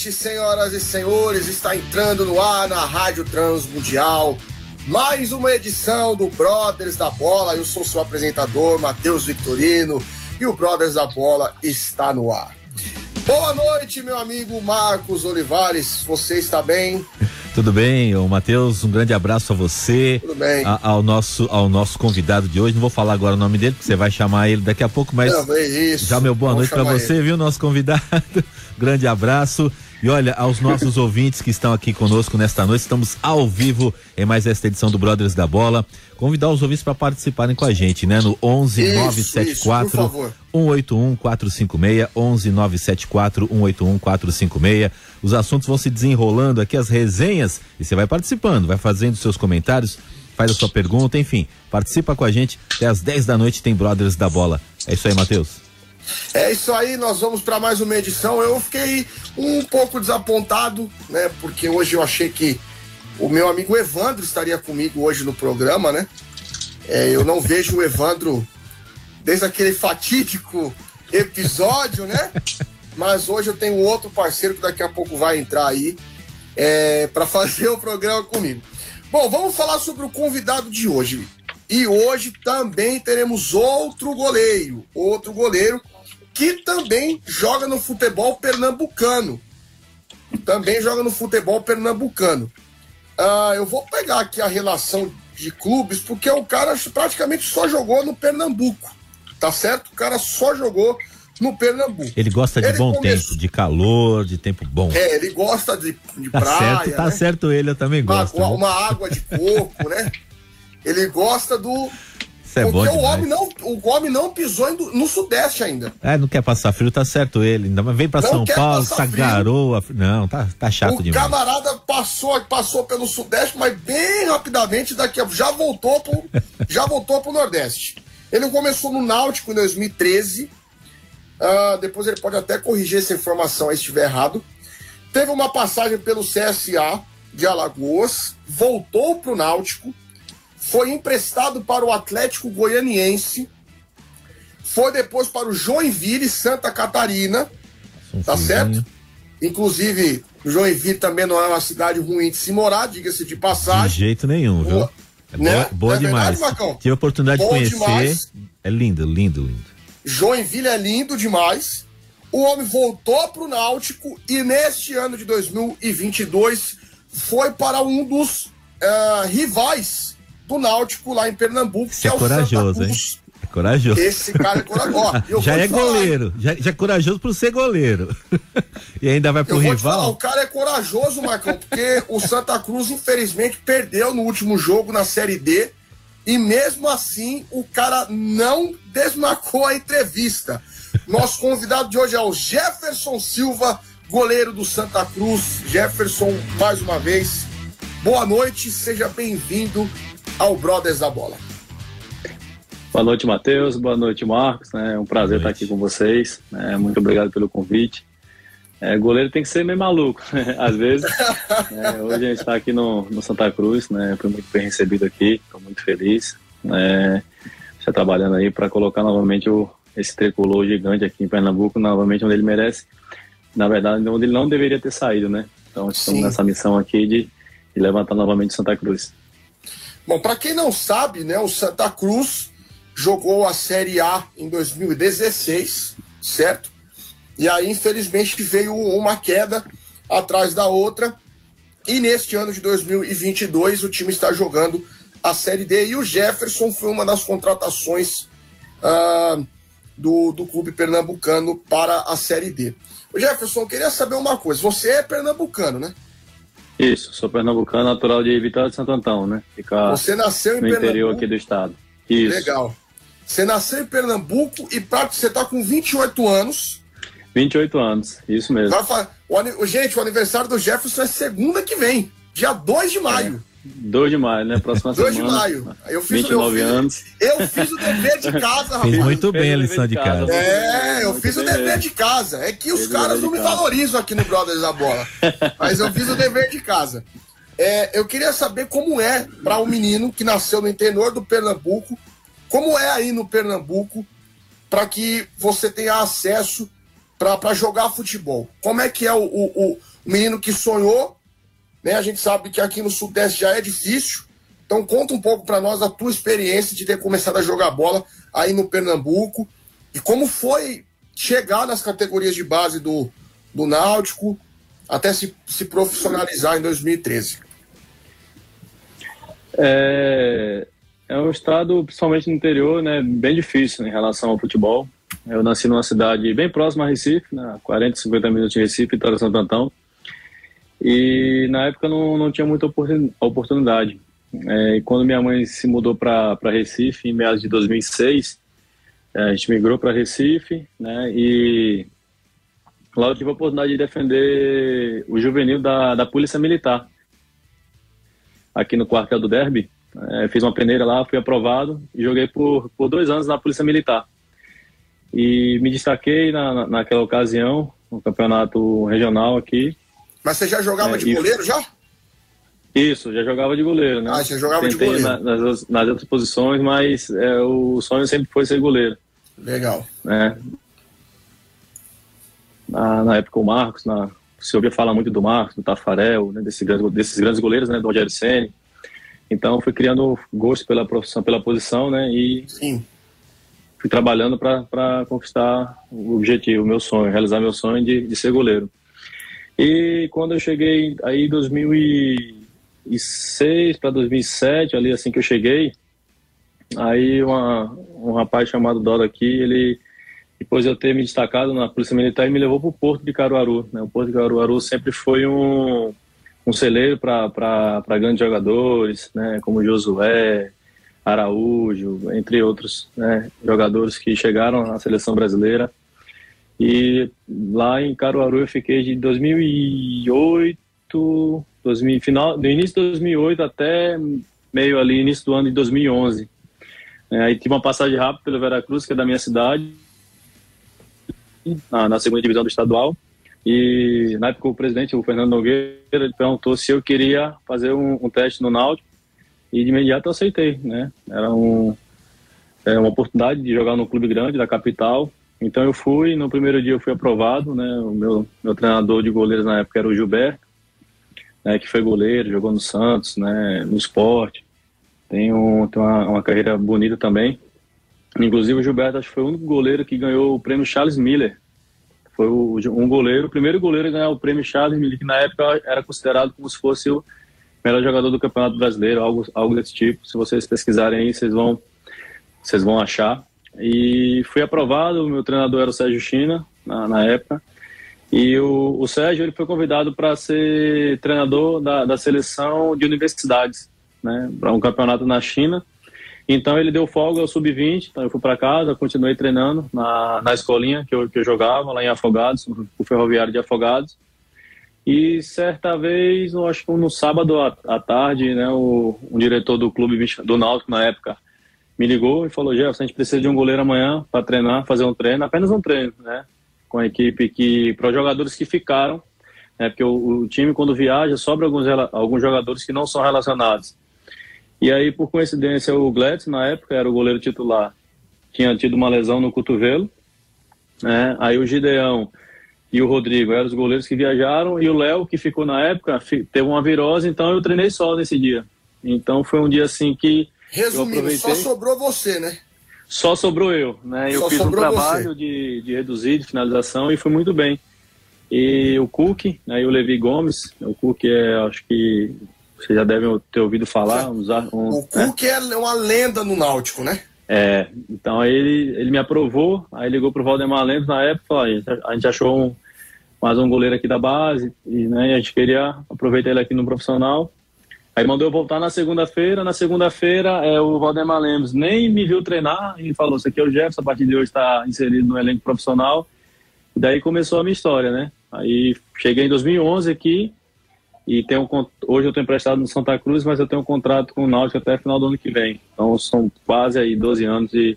Noite, senhoras e senhores. Está entrando no ar na Rádio Transmundial. Mais uma edição do Brothers da Bola. Eu sou seu apresentador, Matheus Victorino, e o Brothers da Bola está no ar. Boa noite, meu amigo Marcos Olivares. Você está bem? Tudo bem, Matheus, um grande abraço a você. Tudo bem. A, ao, nosso, ao nosso convidado de hoje. Não vou falar agora o nome dele, porque você vai chamar ele daqui a pouco, mas. Não, é. Já meu boa Vamos noite para você, ele. viu, nosso convidado? grande abraço. E olha, aos nossos ouvintes que estão aqui conosco nesta noite, estamos ao vivo em mais esta edição do Brothers da Bola. Convidar os ouvintes para participarem com a gente, né? No 11 Isso, 974 isso, por favor. 181 456 11 974 181 456. Os assuntos vão se desenrolando aqui, as resenhas, e você vai participando, vai fazendo seus comentários, faz a sua pergunta, enfim, participa com a gente. Até às 10 da noite tem Brothers da Bola. É isso aí, Matheus. É isso aí, nós vamos para mais uma edição. Eu fiquei um pouco desapontado, né? Porque hoje eu achei que o meu amigo Evandro estaria comigo hoje no programa, né? É, eu não vejo o Evandro desde aquele fatídico episódio, né? Mas hoje eu tenho outro parceiro que daqui a pouco vai entrar aí é, para fazer o programa comigo. Bom, vamos falar sobre o convidado de hoje. E hoje também teremos outro goleiro, outro goleiro que também joga no futebol pernambucano. Também joga no futebol pernambucano. Ah, eu vou pegar aqui a relação de clubes, porque o cara praticamente só jogou no Pernambuco. Tá certo? O cara só jogou no Pernambuco. Ele gosta de Ele bom começou- tempo, de calor, de tempo bom. É, ele gosta de, de tá praia. certo, tá né? certo ele, eu também gosto. uma- uma água de coco, né? Ele gosta do. É bom porque o homem, não, o homem não pisou no Sudeste ainda. É, não quer passar frio, tá certo ele. Ainda vem pra Não São Paulo, essa frio. garoa. Não, tá, tá chato o demais. camarada passou, passou pelo Sudeste, mas bem rapidamente daqui a, já voltou pro, já voltou pro Nordeste. Ele começou no Náutico em 2013. Ah, depois ele pode até corrigir essa informação aí se estiver errado. Teve uma passagem pelo CSA de Alagoas, voltou pro Náutico, foi emprestado para o Atlético Goianiense, foi depois para o Joinville, Santa Catarina, Um tá certo? Inclusive, Joinville também não é uma cidade ruim de se morar, diga-se de De passagem. jeito nenhum, viu? Boa. É Né? boa, boa é demais. verdade? Tive a oportunidade Bom de conhecer. demais. É lindo, lindo, lindo. Joinville é lindo demais. O homem voltou para o Náutico e neste ano de 2022 foi para um dos ah, rivais do Náutico lá em Pernambuco, que é é corajoso, hein? É corajoso. Esse cara é corajoso. Eu já é falar, goleiro, já, já é corajoso por ser goleiro. e ainda vai pro Eu te falar, o rival. cara é corajoso, Marcão, porque o Santa Cruz, infelizmente, perdeu no último jogo na Série D. E mesmo assim, o cara não desmarcou a entrevista. Nosso convidado de hoje é o Jefferson Silva, goleiro do Santa Cruz. Jefferson, mais uma vez, boa noite, seja bem-vindo ao Brothers da Bola. Boa noite, Matheus. Boa noite, Marcos. É um prazer estar aqui com vocês. É, muito obrigado pelo convite. É, goleiro tem que ser meio maluco, né? às vezes. É, hoje a gente está aqui no, no Santa Cruz, né? Fui muito bem recebido aqui, estou muito feliz. Né? Já trabalhando aí para colocar novamente o, esse tricolor gigante aqui em Pernambuco, novamente onde ele merece. Na verdade, onde ele não deveria ter saído, né? Então estamos Sim. nessa missão aqui de, de levantar novamente o Santa Cruz. Bom, para quem não sabe, né, o Santa Cruz jogou a Série A em 2016, certo? E aí, infelizmente, veio uma queda atrás da outra. E neste ano de 2022, o time está jogando a Série D. E o Jefferson foi uma das contratações ah, do, do clube pernambucano para a Série D. O Jefferson, eu queria saber uma coisa. Você é pernambucano, né? Isso, sou pernambucano, natural de Vitória de Santo Antão, né? Fica Você nasceu em no interior Pernambuco. aqui do estado. Isso. Legal. Você nasceu em Pernambuco e você está com 28 anos. 28 anos, isso mesmo. O, gente, o aniversário do Jefferson é segunda que vem, dia 2 de maio. 2 de maio, né? Próxima 2 semana. 2 de maio. Eu fiz, 29 eu fiz, anos. Eu fiz o dever de casa, rapaz. Fiz muito bem a lição de casa. casa. É, eu fiz o dever de casa. É que os caras não me valorizam aqui no Brothers da Bola. Mas eu fiz o dever de casa. É, eu queria saber como é para um menino que nasceu no interior do Pernambuco, como é aí no Pernambuco, para que você tenha acesso para jogar futebol? Como é que é o, o, o, menino que sonhou? Né? A gente sabe que aqui no Sudeste já é difícil. Então conta um pouco para nós a tua experiência de ter começado a jogar bola aí no Pernambuco e como foi chegar nas categorias de base do, do Náutico até se, se profissionalizar em 2013. É, é um estado, principalmente no interior, né, bem difícil em relação ao futebol. Eu nasci numa cidade bem próxima a Recife, né, 40, 50 minutos de Recife, Vitória Santo Antão. E na época não, não tinha muita oportunidade. É, e quando minha mãe se mudou para Recife, em meados de 2006, é, a gente migrou para Recife, né, e lá eu tive a oportunidade de defender o juvenil da, da Polícia Militar, aqui no quartel do Derby. É, fiz uma peneira lá, fui aprovado e joguei por, por dois anos na Polícia Militar. E me destaquei na, naquela ocasião, no campeonato regional aqui. Mas você já jogava é, de goleiro já? Isso, já jogava de goleiro, né? Ah, você jogava Tentei de goleiro. Na, nas, nas outras posições, mas é, o sonho sempre foi ser goleiro. Legal. Né? Na, na época o Marcos, na, se ouvia falar muito do Marcos, do Tafarel, né, desses, grandes, desses grandes goleiros, né, do Rogério Senni. Então fui criando gosto pela profissão, pela posição, né? E Sim. fui trabalhando para conquistar o objetivo, o meu sonho, realizar meu sonho de, de ser goleiro. E quando eu cheguei aí em 2006 para 2007, ali assim que eu cheguei, aí uma, um rapaz chamado Dora aqui, ele depois de eu ter me destacado na Polícia Militar, ele me levou para o Porto de Caruaru. Né? O Porto de Caruaru sempre foi um um celeiro para grandes jogadores, né, como Josué, Araújo, entre outros né, jogadores que chegaram à seleção brasileira. E lá em Caruaru eu fiquei de 2008, 2000, final, do início de 2008 até meio ali, início do ano de 2011. É, aí tive uma passagem rápida pelo Veracruz, que é da minha cidade, na, na segunda divisão do estadual. E na época o presidente, o Fernando Nogueira, ele perguntou se eu queria fazer um, um teste no Náutico e de imediato eu aceitei, né? Era um, é, uma oportunidade de jogar num clube grande da capital. Então eu fui, no primeiro dia eu fui aprovado, né? O meu, meu treinador de goleiros na época era o Gilberto, né? que foi goleiro, jogou no Santos, né? No esporte. Tem, um, tem uma, uma carreira bonita também. Inclusive o Gilberto acho que foi o único goleiro que ganhou o prêmio Charles Miller foi o, um goleiro, o primeiro goleiro a ganhar o prêmio Charles Miller, que na época era considerado como se fosse o melhor jogador do Campeonato Brasileiro, algo, algo desse tipo. Se vocês pesquisarem aí, vocês vão, vocês vão achar. E fui aprovado, o meu treinador era o Sérgio China, na, na época. E o, o, Sérgio ele foi convidado para ser treinador da, da seleção de universidades, né, para um campeonato na China. Então ele deu folga ao sub-20, então eu fui para casa, continuei treinando na, na escolinha que eu, que eu jogava lá em Afogados, o Ferroviário de Afogados. E certa vez, acho que no sábado à, à tarde, né, o, um diretor do clube do Náutico na época me ligou e falou: Jefferson, a gente precisa de um goleiro amanhã para treinar, fazer um treino, apenas um treino, né? Com a equipe que, para os jogadores que ficaram, né? Porque o, o time, quando viaja, sobra alguns, alguns jogadores que não são relacionados. E aí, por coincidência, o Gladys, na época, era o goleiro titular, tinha tido uma lesão no cotovelo. Né? Aí o Gideão e o Rodrigo eram os goleiros que viajaram, e o Léo, que ficou na época, teve uma virose, então eu treinei só nesse dia. Então foi um dia assim que. Resumindo, só sobrou você, né? Só sobrou eu, né? Eu só fiz um trabalho de, de reduzir, de finalização, e fui muito bem. E o Cook, aí né, o Levi Gomes, o Cook é, acho que vocês já devem ter ouvido falar. Usar um, o Cook é. é uma lenda no Náutico, né? É, então aí ele, ele me aprovou, aí ligou pro Valdemar Lemos na época, a gente, a gente achou um, mais um goleiro aqui da base, e né, a gente queria aproveitar ele aqui no profissional. Aí mandou eu voltar na segunda-feira. Na segunda-feira, é, o Valdemar Lemos nem me viu treinar e falou: Isso aqui é o Jefferson, a partir de hoje está inserido no elenco profissional. E daí começou a minha história, né? Aí cheguei em 2011 aqui e tenho, hoje eu estou emprestado no Santa Cruz, mas eu tenho um contrato com o Náutico até final do ano que vem. Então são quase aí 12 anos de,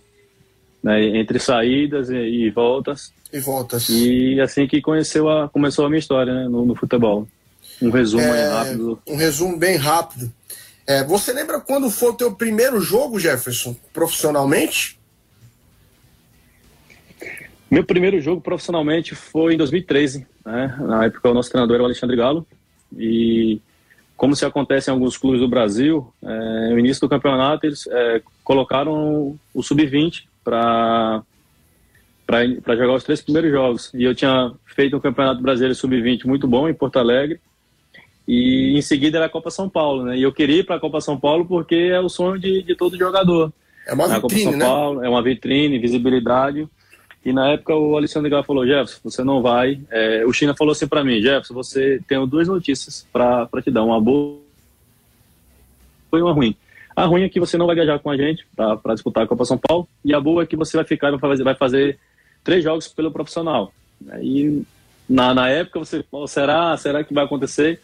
né, entre saídas e, e, voltas. E voltas. E assim que conheceu a, começou a minha história né, no, no futebol. Um resumo é, rápido. Um resumo bem rápido. É, você lembra quando foi o teu primeiro jogo, Jefferson, profissionalmente? Meu primeiro jogo profissionalmente foi em 2013. Né? Na época o nosso treinador era o Alexandre Galo. E como se acontece em alguns clubes do Brasil, é, no início do campeonato eles é, colocaram o sub-20 para para jogar os três primeiros jogos. E eu tinha feito um campeonato brasileiro sub-20 muito bom em Porto Alegre. E em seguida era a Copa São Paulo, né? E eu queria ir para a Copa São Paulo porque é o sonho de, de todo jogador. É uma vitrine, São né? Paulo é uma vitrine, visibilidade. E na época o Alexandre Galo falou, Jefferson, você não vai. É, o China falou assim para mim, Jefferson, você tem duas notícias para te dar, uma boa e uma ruim. A ruim é que você não vai viajar com a gente para disputar a Copa São Paulo, e a boa é que você vai ficar vai fazer, vai fazer três jogos pelo profissional. E na, na época você, oh, será, será que vai acontecer?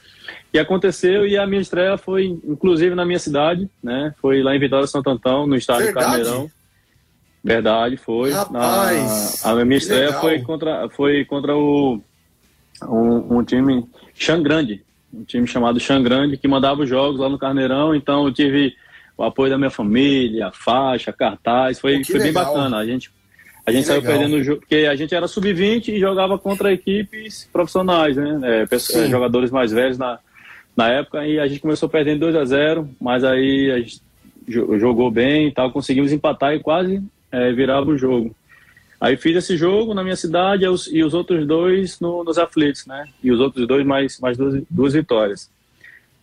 E aconteceu e a minha estreia foi, inclusive, na minha cidade, né? Foi lá em Vitória Santo Antão, no estádio Verdade? Carneirão. Verdade, foi. Rapaz, na, a minha estreia foi contra, foi contra o, um, um time Xangrande, um time chamado Xangrande, que mandava os jogos lá no Carneirão, então eu tive o apoio da minha família, faixa, cartaz, foi, foi bem bacana. A gente, a gente saiu perdendo o jogo, porque a gente era sub-20 e jogava contra equipes profissionais, né? É, pessoas, jogadores mais velhos na, na época, e a gente começou perdendo 2 a 0 mas aí a gente jogou bem e tal, conseguimos empatar e quase é, virava o jogo. Aí fiz esse jogo na minha cidade e os, e os outros dois no, nos aflitos, né? E os outros dois mais, mais duas, duas vitórias.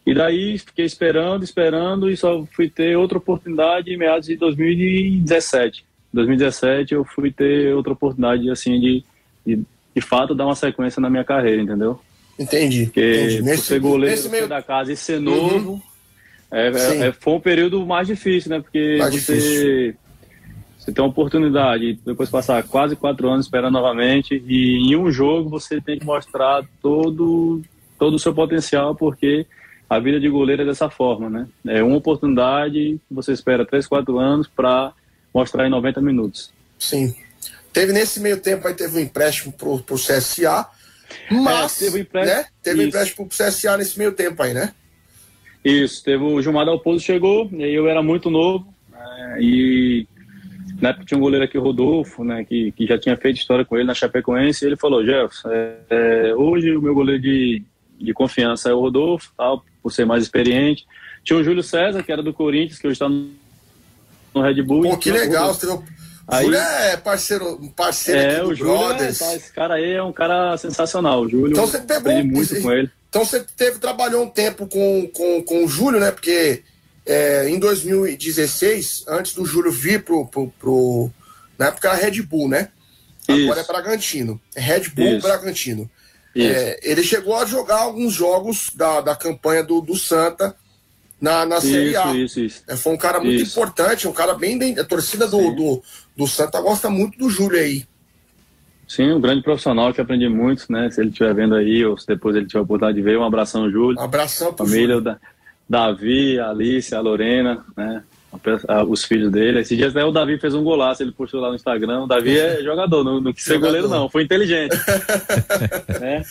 E daí fiquei esperando, esperando e só fui ter outra oportunidade em meados de 2017. 2017 eu fui ter outra oportunidade, assim, de, de, de fato dar uma sequência na minha carreira, entendeu? Entendi. Porque entendi. Nesse, ser goleiro meio... da casa e ser novo, uhum. é, é, foi um período mais difícil, né? Porque mais você... Difícil você tem uma oportunidade, depois passar quase quatro anos esperando novamente, e em um jogo você tem que mostrar todo, todo o seu potencial, porque a vida de goleiro é dessa forma, né? É uma oportunidade, você espera três, quatro anos para mostrar em 90 minutos. Sim. Teve nesse meio tempo aí, teve um empréstimo pro, pro CSA, mas, é, teve um empréstimo, né? Teve um empréstimo pro CSA nesse meio tempo aí, né? Isso, teve o Gilmar Dalpozo chegou, e eu era muito novo, né? e na época tinha um goleiro aqui, o Rodolfo, né, que, que já tinha feito história com ele na Chapecoense, e ele falou, Jefferson, é, é, hoje o meu goleiro de, de confiança é o Rodolfo, tal, por ser mais experiente. Tinha o Júlio César, que era do Corinthians, que hoje está no, no Red Bull. Pô, que legal, você o Aí, Júlio é parceiro, parceiro é, aqui do Júlio é, Brothers. É, tá, esse cara aí é um cara sensacional, o Júlio. Então você pegou muito com ele. Então você teve, trabalhou um tempo com, com, com o Júlio, né? Porque é, em 2016, antes do Júlio vir pro, pro, pro, Na época era Red Bull, né? Agora Isso. é Bragantino. É Red Bull Isso. Bragantino. É, ele chegou a jogar alguns jogos da, da campanha do, do Santa na, na Série A. Isso, isso. É, foi um cara muito isso. importante, um cara bem, bem. A torcida do, do, do, Santa gosta muito do Júlio aí. Sim, um grande profissional que aprendi muito, né? Se ele estiver vendo aí, ou se depois ele tiver a oportunidade de ver, um abração, Júlio. Um abração pro Família Júlio. Da, Davi, a Alice, a Lorena, né? os filhos dele. Esses dias né, o Davi fez um golaço, ele postou lá no Instagram. O Davi é jogador, não, não quis ser goleiro, não, foi inteligente. né?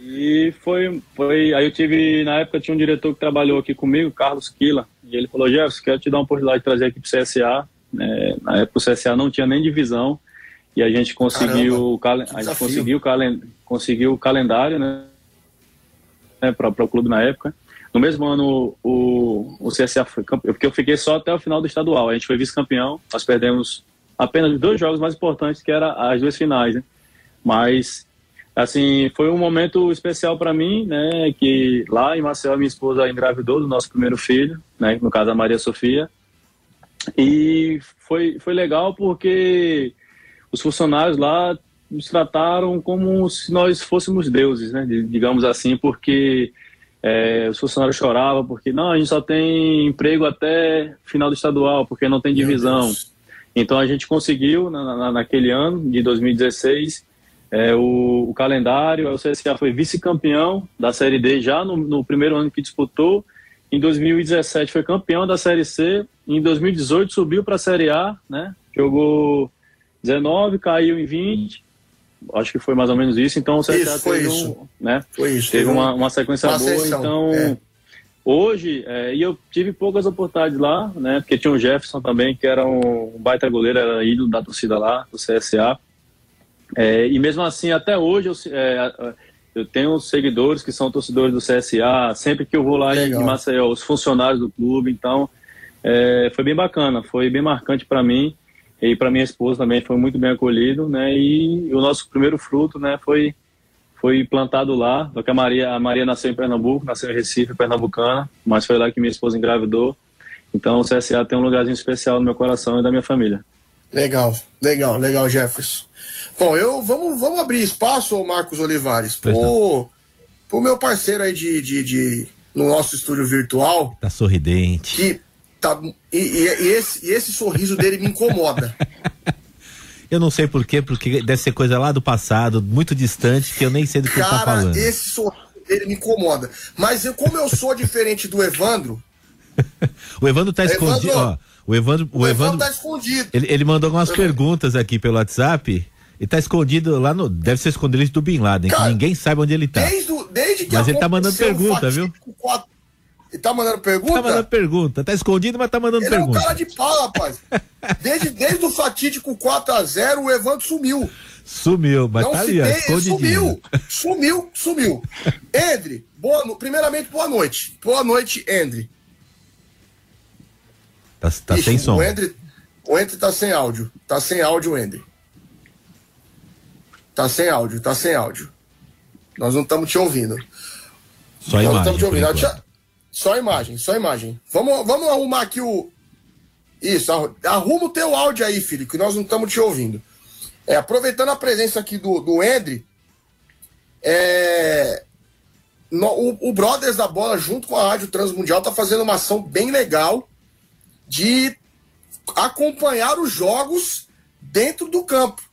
E foi, foi. Aí eu tive, na época, tinha um diretor que trabalhou aqui comigo, Carlos Quila, e ele falou: Jefferson, quero te dar uma oportunidade de trazer aqui pro CSA. É, na época o CSA não tinha nem divisão, e a gente conseguiu, Caramba, a gente conseguiu, calen conseguiu o calendário, né? né para o clube na época. No mesmo ano, o, o CSA foi campeão, porque eu fiquei só até o final do estadual. A gente foi vice-campeão, nós perdemos apenas dois jogos mais importantes, que eram as duas finais, né? Mas, assim, foi um momento especial para mim, né? Que lá em Maceió, minha esposa engravidou do nosso primeiro filho, né? No caso, a Maria Sofia. E foi, foi legal porque os funcionários lá nos trataram como se nós fôssemos deuses, né? Digamos assim, porque é, os funcionários choravam porque não, a gente só tem emprego até final do estadual, porque não tem divisão. Então a gente conseguiu na, na, naquele ano de 2016 é, o, o, calendário, o CSA foi vice-campeão da Série D já no, no, primeiro ano que disputou. Em 2017 foi campeão da Série C. Em 2018 subiu para a Série A, né? Jogou 19, caiu em 20 acho que foi mais ou menos isso. Então o CSA isso, teve, isso. Um, né, foi isso, teve uma, uma sequência uma boa. Sessão, então é. hoje, é, e eu tive poucas oportunidades lá, né? Porque tinha o Jefferson também, que era um baita goleiro, era ídolo da torcida lá, do CSA. É, e mesmo assim, até hoje, eu, é, eu tenho seguidores que são torcedores do CSA. Sempre que eu vou lá Legal. em Maceió, os funcionários do clube. Então, é, foi bem bacana, foi bem marcante para mim. E para minha esposa também foi muito bem acolhido, né? E o nosso primeiro fruto, né, foi foi plantado lá, porque a Maria, a Maria nasceu em Pernambuco, nasceu em Recife, pernambucana, mas foi lá que minha esposa engravidou. Então o CSA tem um lugarzinho especial no meu coração e da minha família. Legal, legal, legal, Jefferson. Bom, eu vamos, vamos abrir espaço, Marcos Olivares, pro, pro meu parceiro aí de, de, de, no nosso estúdio virtual. Tá sorridente. Que Tá, e, e, e, esse, e esse sorriso dele me incomoda. Eu não sei porquê, porque deve ser coisa lá do passado, muito distante, que eu nem sei do que Cara, ele tá falando. esse sorriso dele me incomoda. Mas eu, como eu sou diferente do Evandro. o Evandro tá Evandro, escondido. Ó, o Evandro, o, o Evandro, Evandro tá escondido. Ele, ele mandou algumas perguntas aqui pelo WhatsApp. E tá escondido lá no. Deve ser escondido do Bin Laden, Cara, que ninguém sabe onde ele tá. Desde, desde que Mas ele tá mandando pergunta, viu? 4 e tá mandando pergunta? Tá mandando pergunta. Tá escondido, mas tá mandando Ele pergunta. Ele é um cara de pau, rapaz. Desde, desde o fatídico 4x0, o Evandro sumiu. Sumiu, mas Não tá ali, ó, Sumiu, sumiu, sumiu. Endre, boa, primeiramente, boa noite. Boa noite, Endre. Tá, tá Ixi, sem som. O Endre, o Endre tá sem áudio. Tá sem áudio, Endre. Tá sem áudio, tá sem áudio. Nós não estamos te ouvindo. Só Nós imagem, não estamos te ouvindo. Só imagem, só imagem. Vamos, vamos arrumar aqui o. Isso, arruma o teu áudio aí, filho, que nós não estamos te ouvindo. É, aproveitando a presença aqui do, do Endre, é, no, o, o, Brothers da Bola, junto com a Rádio Transmundial, tá fazendo uma ação bem legal de acompanhar os jogos dentro do campo.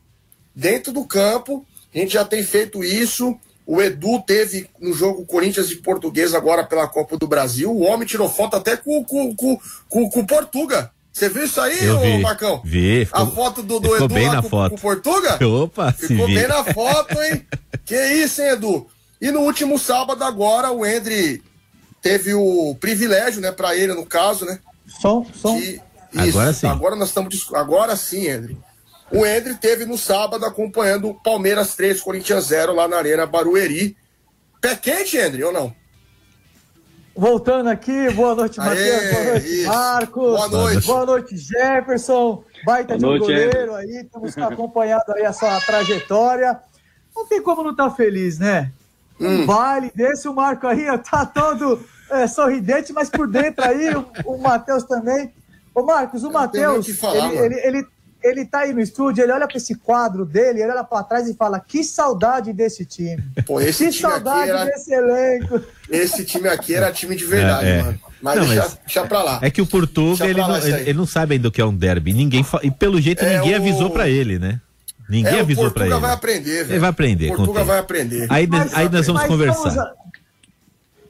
Dentro do campo, a gente já tem feito isso. O Edu teve no jogo Corinthians e Português agora pela Copa do Brasil. O homem tirou foto até com, com, com, com, com o Portuga. Você viu isso aí, Eu vi, Marcão? Vi. Ficou, a foto do, do Edu bem lá na com, foto. com o Portuga? Opa, Ficou bem na foto, hein? que isso, hein, Edu? E no último sábado agora, o Endre teve o privilégio, né, para ele no caso, né? Som, som. De, isso, agora sim. Agora nós estamos agora sim, Endre. O Endre teve no sábado acompanhando o Palmeiras 3, Corinthians 0 lá na Arena Barueri. Pé quente, André, ou não? Voltando aqui, boa noite, Matheus. Boa noite, isso. Marcos. Boa noite. Boa noite, Jefferson. Baita de um goleiro aí. Estamos acompanhando aí a sua trajetória. Não tem como não estar tá feliz, né? Um hum. baile desse, o Marco aí tá todo é, sorridente, mas por dentro aí, o, o Matheus também. Ô, Marcos, o Matheus, ele, ele, ele, ele tá aí no estúdio, ele olha para esse quadro dele, ele olha para trás e fala: que saudade desse time. Pô, esse que time saudade era... desse elenco. Esse time aqui era time de verdade, é, é. mano. Mas, não, deixa, mas deixa pra lá. É que o Portuga, ele, não, ele, ele, não sabe ainda o que é um derby. Ninguém fa... E pelo jeito, é ninguém o... avisou para ele, né? Ninguém é, avisou para ele. O Portuga vai aprender, velho. Ele vai aprender. O Portuga vai aprender. Aí, mas, aí nós vamos conversar. Vamos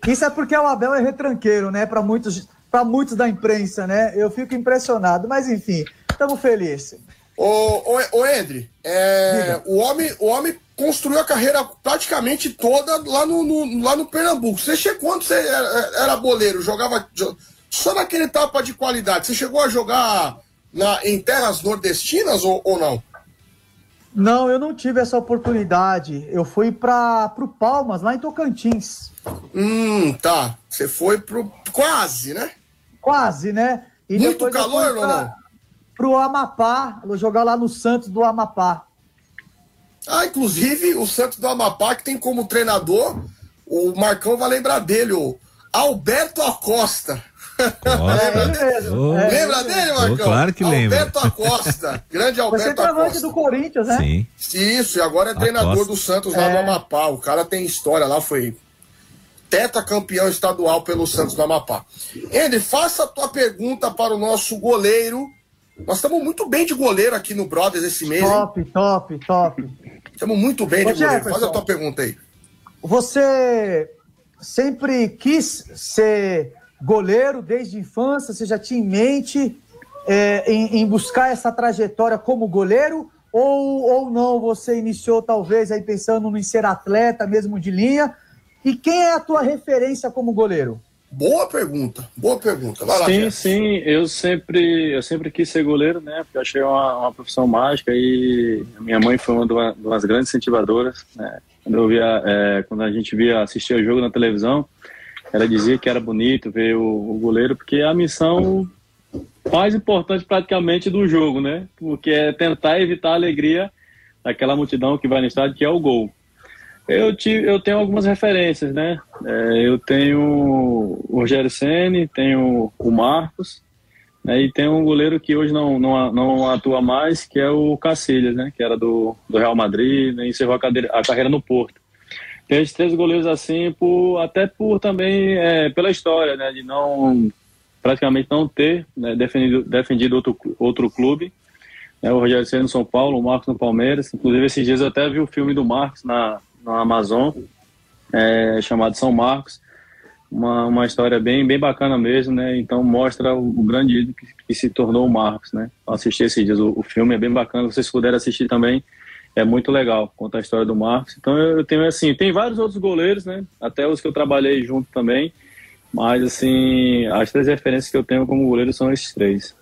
Isso é porque o Abel é retranqueiro, né? Para muitos, muitos da imprensa, né? Eu fico impressionado. Mas enfim, estamos felizes. Ô, ô, ô é, o, homem, o homem construiu a carreira praticamente toda lá no, no lá no Pernambuco. Você chegou quando você era, era boleiro, jogava só naquele etapa de qualidade. Você chegou a jogar na, em terras nordestinas ou, ou não? Não, eu não tive essa oportunidade. Eu fui para o Palmas, lá em Tocantins. Hum, tá. Você foi pro quase, né? Quase, né? E Muito calor pra... ou não? Pro Amapá, jogar lá no Santos do Amapá. Ah, inclusive o Santos do Amapá, que tem como treinador, o Marcão vai lembrar dele, o Alberto Acosta. lembra, oh, é, lembra dele, Marcão? Oh, claro que lembra. Alberto Acosta, grande Alberto Você Acosta. do Corinthians, né? Sim. Isso, e agora é treinador Acosta. do Santos lá é. do Amapá. O cara tem história lá, foi campeão estadual pelo Santos do Amapá. Andy, faça a tua pergunta para o nosso goleiro. Nós estamos muito bem de goleiro aqui no Brothers esse mês. Top, hein? top, top. Estamos muito bem Ô, de goleiro. Faz a tua pergunta aí. Você sempre quis ser goleiro desde a infância? Você já tinha em mente é, em, em, buscar essa trajetória como goleiro? Ou, ou não, você iniciou talvez aí pensando em ser atleta mesmo de linha? E quem é a tua referência como goleiro? Boa pergunta, boa pergunta. Vai lá, sim, sim, eu sempre, eu sempre quis ser goleiro, né? Porque eu achei uma, uma profissão mágica e minha mãe foi uma, de umas grandes incentivadoras. Né? Quando, eu via, é, quando a gente via assistir o jogo na televisão, ela dizia que era bonito ver o, o goleiro, porque é a missão mais importante praticamente do jogo, né? Porque é tentar evitar a alegria daquela multidão que vai no estádio, que é o gol. Eu, tive, eu tenho algumas referências, né? É, eu tenho o Rogério Senni, tenho o Marcos, né? e tem um goleiro que hoje não, não, não atua mais, que é o Cacilhas, né? Que era do, do Real Madrid, né? encerrou a, cadeira, a carreira no Porto. Tem esses três goleiros assim, por, até por também é, pela história, né? De não praticamente não ter né, defendido, defendido outro, outro clube. Né, o Rogério Senna no São Paulo, o Marcos no Palmeiras. Inclusive, esses dias eu até vi o filme do Marcos na, na Amazon, é, chamado São Marcos. Uma, uma história bem, bem bacana mesmo, né? Então mostra o, o grande ídolo que, que, se tornou o Marcos, né? Eu assisti esses dias o, o filme, é bem bacana. Vocês puderem assistir também, é muito legal contar a história do Marcos. Então eu tenho assim, tem vários outros goleiros, né? Até os que eu trabalhei junto também. Mas, assim, as três referências que eu tenho como goleiro são esses três.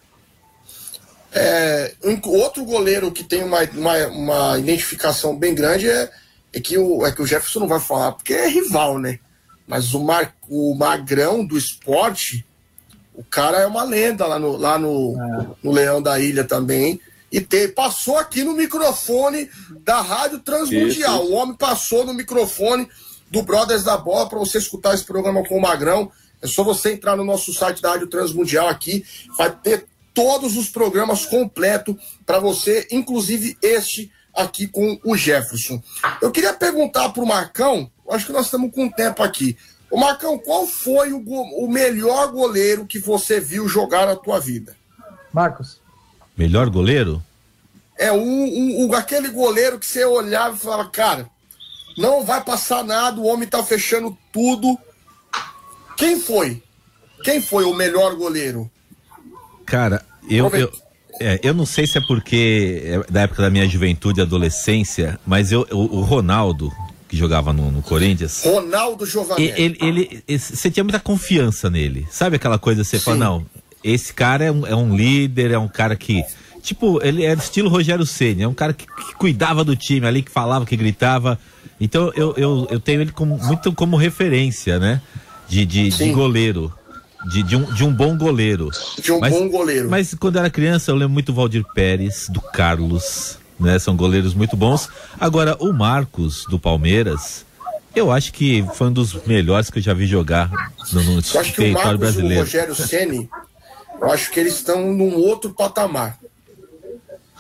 É, um, outro goleiro que tem uma, uma, uma, identificação bem grande é, é, que o, é que o Jefferson não vai falar, porque é rival, né? Mas o, Mar, o Magrão do esporte, o cara é uma lenda lá no, lá no, é. no Leão da Ilha também. E te, passou aqui no microfone da Rádio Transmundial. Isso. O homem passou no microfone do Brothers da Bola para você escutar esse programa com o Magrão. É só você entrar no nosso site da Rádio Transmundial aqui, vai ter todos os programas completos para você, inclusive este aqui com o Jefferson. Eu queria perguntar para o Marcão, acho que nós estamos com tempo aqui. O Marcão, qual foi o, o melhor goleiro que você viu jogar na tua vida? Marcos. Melhor goleiro? É um, um, um, aquele goleiro que você olhava e falava, cara, não vai passar nada, o homem tá fechando tudo quem foi? Quem foi o melhor goleiro? Cara, eu, eu, é, eu não sei se é porque é da época da minha juventude e adolescência, mas eu, o, o Ronaldo, que jogava no, no Corinthians. Ronaldo Giovanni. Ele, ele, ele, você tinha muita confiança nele. Sabe aquela coisa, você Sim. fala, não, esse cara é um, é um líder, é um cara que. Tipo, ele é estilo Rogério Senna, é um cara que, que, cuidava do time ali, que falava, que gritava. Então eu, eu, eu tenho ele como, muito como referência, né? de, de, de goleiro. De, de, um, de um bom goleiro. De um mas, bom goleiro. Mas quando era criança, eu lembro muito do Valdir Pérez, do Carlos, né? São goleiros muito bons. Agora, o Marcos, do Palmeiras, eu acho que foi um dos melhores que eu já vi jogar no, no eu acho que o Marcos brasileiro. O Rogério Ceni, eu acho que eles estão num outro patamar.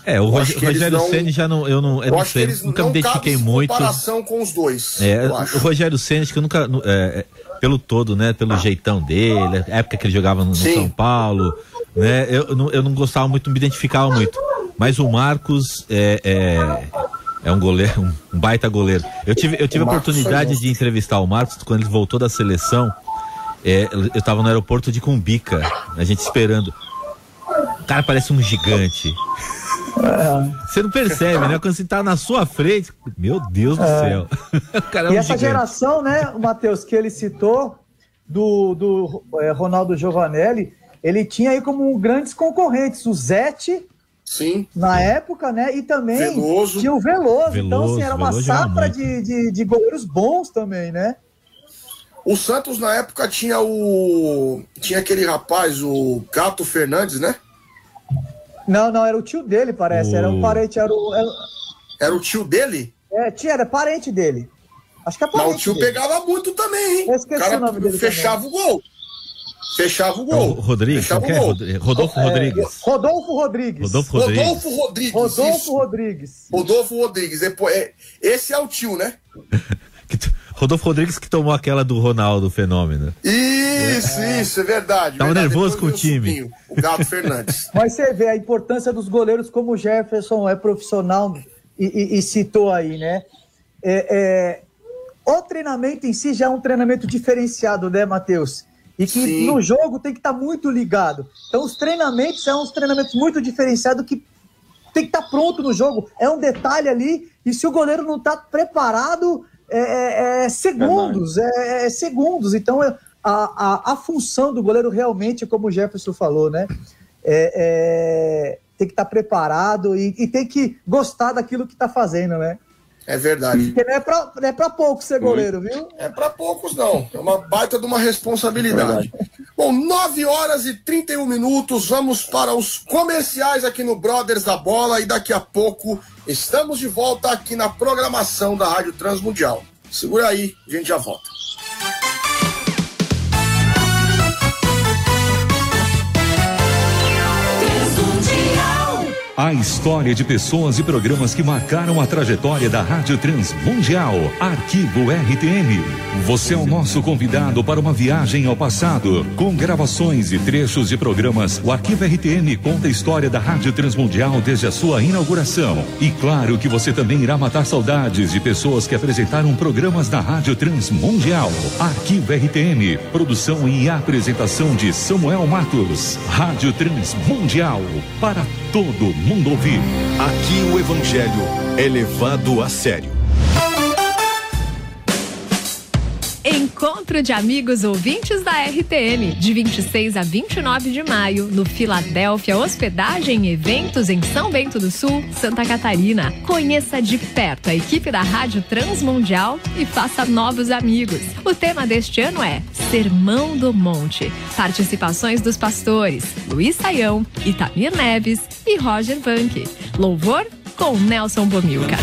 É, o Rogério não... Ceni já não, eu não, eu, eu não sei, nunca me identifiquei muito. comparação com os dois. É, o Rogério Ceni que eu nunca, é, pelo todo, né? Pelo jeitão dele, época que ele jogava no, no São Paulo, né? Eu, eu, não, eu não gostava muito, me identificava muito. Mas o Marcos é, é, é um goleiro, um baita goleiro. Eu tive, eu tive a oportunidade de entrevistar o Marcos quando ele voltou da seleção. É, eu estava no aeroporto de Cumbica, a gente esperando. O cara parece um gigante. Você não percebe, né? Quando você tá na sua frente, meu Deus do é. céu. É um e essa gigante. geração, né, Matheus, que ele citou, do, do é, Ronaldo Giovanelli, ele tinha aí como grandes concorrentes o Zete, Sim. Na época, né? E também Veloso. tinha o Veloso. Veloso então, assim, era uma Veloso safra de, de, de goleiros bons também, né? O Santos, na época, tinha o. Tinha aquele rapaz, o Gato Fernandes, né? Não, não, era o tio dele, parece. O... Era um parente, era o. Era... era o tio dele? É, tinha, era parente dele. Acho que é parente. Mas o tio dele. pegava muito também, hein? Eu esqueci o, cara o nome dele. Fechava também. o gol. Fechava o gol. Rodrigues, Fechava o gol. Rodolfo é, Rodrigues. Rodolfo Rodrigues. Rodolfo Rodrigues. Rodolfo Rodrigues. Rodolfo Rodrigues. Rodolfo Rodrigues. É, esse é o tio, né? Rodolfo Rodrigues que tomou aquela do Ronaldo Fenômeno. Isso, é. isso, é verdade. Tava verdade. nervoso com o time. o Gato Fernandes. Mas você vê a importância dos goleiros, como o Jefferson é profissional e, e, e citou aí, né? É, é, o treinamento em si já é um treinamento diferenciado, né, Matheus? E que Sim. no jogo tem que estar tá muito ligado. Então, os treinamentos são uns treinamentos muito diferenciados que tem que estar tá pronto no jogo. É um detalhe ali, e se o goleiro não está preparado, é, é, é segundos, é, é, segundos. Então, a, a, a, função do goleiro realmente, como o Jefferson falou, né? É, é tem que estar tá preparado e, e, tem que gostar daquilo que está fazendo, né? É verdade. Porque não é pra, não é pra poucos ser goleiro, viu? É pra poucos, não. É uma baita de uma responsabilidade. Bom, 9 horas e 31 minutos. Vamos para os comerciais aqui no Brothers da Bola e daqui a pouco estamos de volta aqui na programação da Rádio Transmundial. Segura aí, a gente já volta. A história de pessoas e programas que marcaram a trajetória da Rádio Transmundial. Arquivo RTM. Você é o nosso convidado para uma viagem ao passado. Com gravações e trechos de programas, o Arquivo RTM conta a história da Rádio Transmundial desde a sua inauguração. E claro que você também irá matar saudades de pessoas que apresentaram programas da Rádio Transmundial. Arquivo RTM. Produção e apresentação de Samuel Matos. Rádio Transmundial. Para todo mundo mundo ouvir. Aqui o Evangelho é levado a sério. Encontro de amigos ouvintes da RTM, de 26 a 29 de maio, no Filadélfia Hospedagem e Eventos em São Bento do Sul, Santa Catarina. Conheça de perto a equipe da Rádio Transmundial e faça novos amigos. O tema deste ano é Sermão do Monte. Participações dos pastores Luiz Saião, Itamir Neves e Roger Vanck. Louvor com Nelson Bomilca.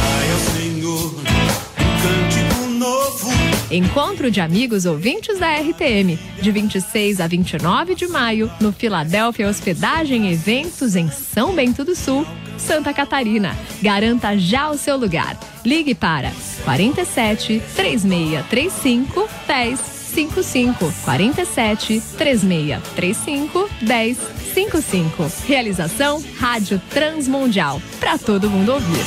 Encontro de amigos ouvintes da RTM, de 26 a 29 de maio, no Filadélfia Hospedagem Eventos em São Bento do Sul, Santa Catarina. Garanta já o seu lugar. Ligue para 47 3635 1055 47 3635 1055. Realização Rádio Transmundial. Para todo mundo ouvir.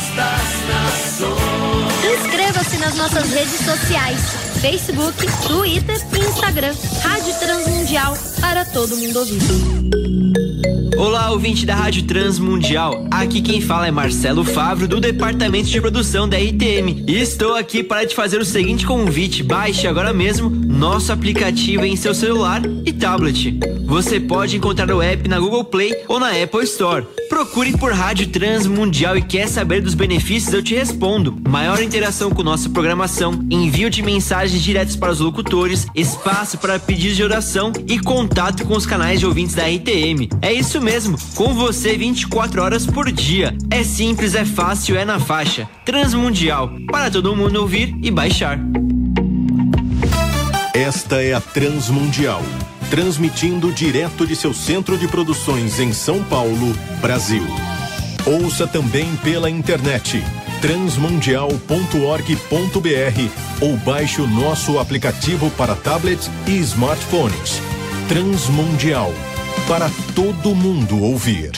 Inscreva-se nas nossas redes sociais Facebook, Twitter e Instagram. Rádio Transmundial para todo mundo ouvir. Olá, ouvinte da Rádio Transmundial. Aqui quem fala é Marcelo Favro, do Departamento de Produção da RTM. E estou aqui para te fazer o seguinte convite: baixe agora mesmo nosso aplicativo em seu celular e tablet. Você pode encontrar o app na Google Play ou na Apple Store. Procure por Rádio Transmundial e quer saber dos benefícios? Eu te respondo. Maior interação com nossa programação, envio de mensagens diretas para os locutores, espaço para pedidos de oração e contato com os canais de ouvintes da RTM. É isso mesmo, com você 24 horas por dia. É simples, é fácil, é na faixa. Transmundial, para todo mundo ouvir e baixar. Esta é a Transmundial transmitindo direto de seu centro de produções em São Paulo, Brasil. Ouça também pela internet transmundial.org.br ou baixe o nosso aplicativo para tablets e smartphones. Transmundial para todo mundo ouvir.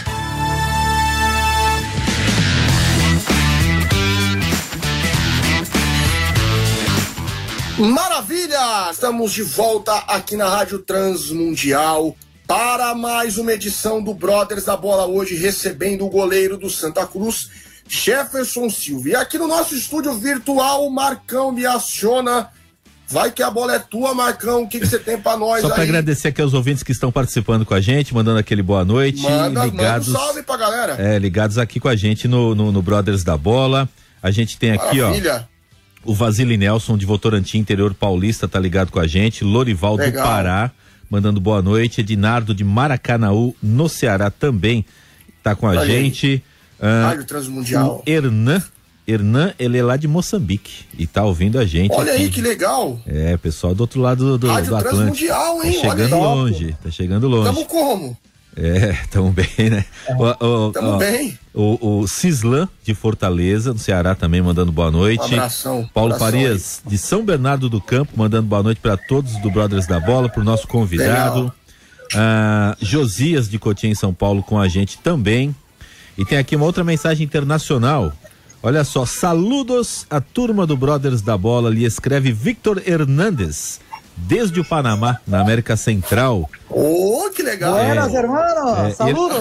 Maravilha! Estamos de volta aqui na Rádio Transmundial para mais uma edição do Brothers da Bola hoje, recebendo o goleiro do Santa Cruz, Jefferson Silva. E aqui no nosso estúdio virtual, o Marcão me aciona. Vai que a bola é tua, Marcão. O que, que você tem para nós Só para agradecer aqui aos ouvintes que estão participando com a gente, mandando aquele boa noite. Manda, ligados, manda um salve pra galera. É, ligados aqui com a gente no, no, no Brothers da Bola. A gente tem aqui, Maravilha. ó. O Vasile Nelson de Votorantim, interior paulista, tá ligado com a gente. Lorival Legal. do Pará, mandando boa noite. Edinardo de Maracanaú, no Ceará, também tá com a gente. Ah, Rádio Transmundial. O Hernan, Hernan, ele é lá de Moçambique e tá ouvindo a gente. Olha aqui. aí que legal. É, pessoal do outro lado do, Rádio do Atlântico. Transmundial, hein? Tá chegando longe, tá chegando longe. Tamo como? É, tamo bem, né? É. O, o, tamo bem. O, o Cislan, de Fortaleza, no Ceará, também mandando boa noite. Um abração. Paulo abração Farias, aí. de São Bernardo do Campo, mandando boa noite para todos do Brothers da Bola, pro nosso convidado. Ah, Josias, de Cotinha, em São Paulo, com a gente também. E tem aqui uma outra mensagem internacional. Olha só, saludos à turma do Brothers da Bola, lhe escreve Victor Hernandes desde o Panamá, na América Central. Oh, que legal! Buenas, é, hermanos! É, Saludos!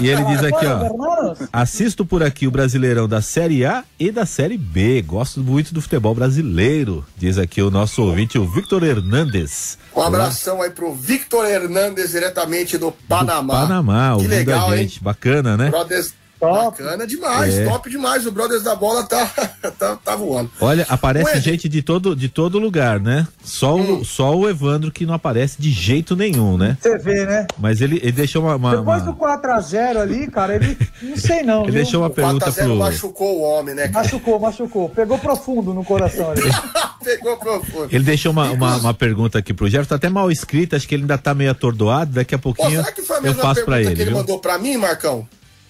E, e, ele diz aqui, ó. Assisto por aqui o Brasileirão da Série A e da Série B. Gosto muito do futebol brasileiro, diz aqui o nosso ouvinte, o Victor Hernandes. Um abração aí pro Victor Hernandes, diretamente do Panamá. Do Panamá, que legal, gente. Hein? Bacana, né? Brothers Top. Bacana demais, é. top demais. O Brothers da Bola tá, tá, tá voando. Olha, aparece Ué, gente de todo, de todo lugar, né? Só, hum. o, só o Evandro que não aparece de jeito nenhum, né? Você vê, né? Mas ele, ele deixou uma. uma Depois uma... do 4x0 ali, cara, ele. Não sei não. ele viu? deixou uma pergunta pro. machucou o homem, né? Cara? Machucou, machucou. Pegou profundo no coração ali. Pegou profundo. Ele deixou uma, uma, uma, pergunta aqui pro Jefferson, tá até mal escrita, acho que ele ainda tá meio atordoado. Daqui a pouquinho Pô, será que foi a mesma eu faço pra ele. que ele viu? mandou pra mim, Marcão?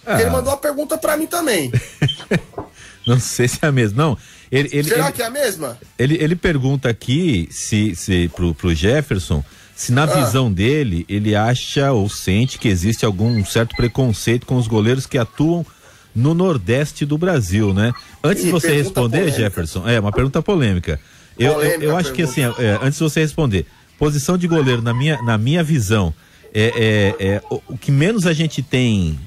Ah. Ele mandou uma pergunta para mim também. não sei se é a mesma. Não. Ele, ele, Será ele, que é a mesma? Ele, ele pergunta aqui se, se pro, pro Jefferson se na ah. visão dele ele acha ou sente que existe algum certo preconceito com os goleiros que atuam no Nordeste do Brasil, né? Antes Ih, de você responder, polêmica. Jefferson, é uma pergunta polêmica. Eu, eu, eu, acho que assim, é, antes de você responder, posição de goleiro na minha, na minha visão é, é, é o, o que menos a gente tem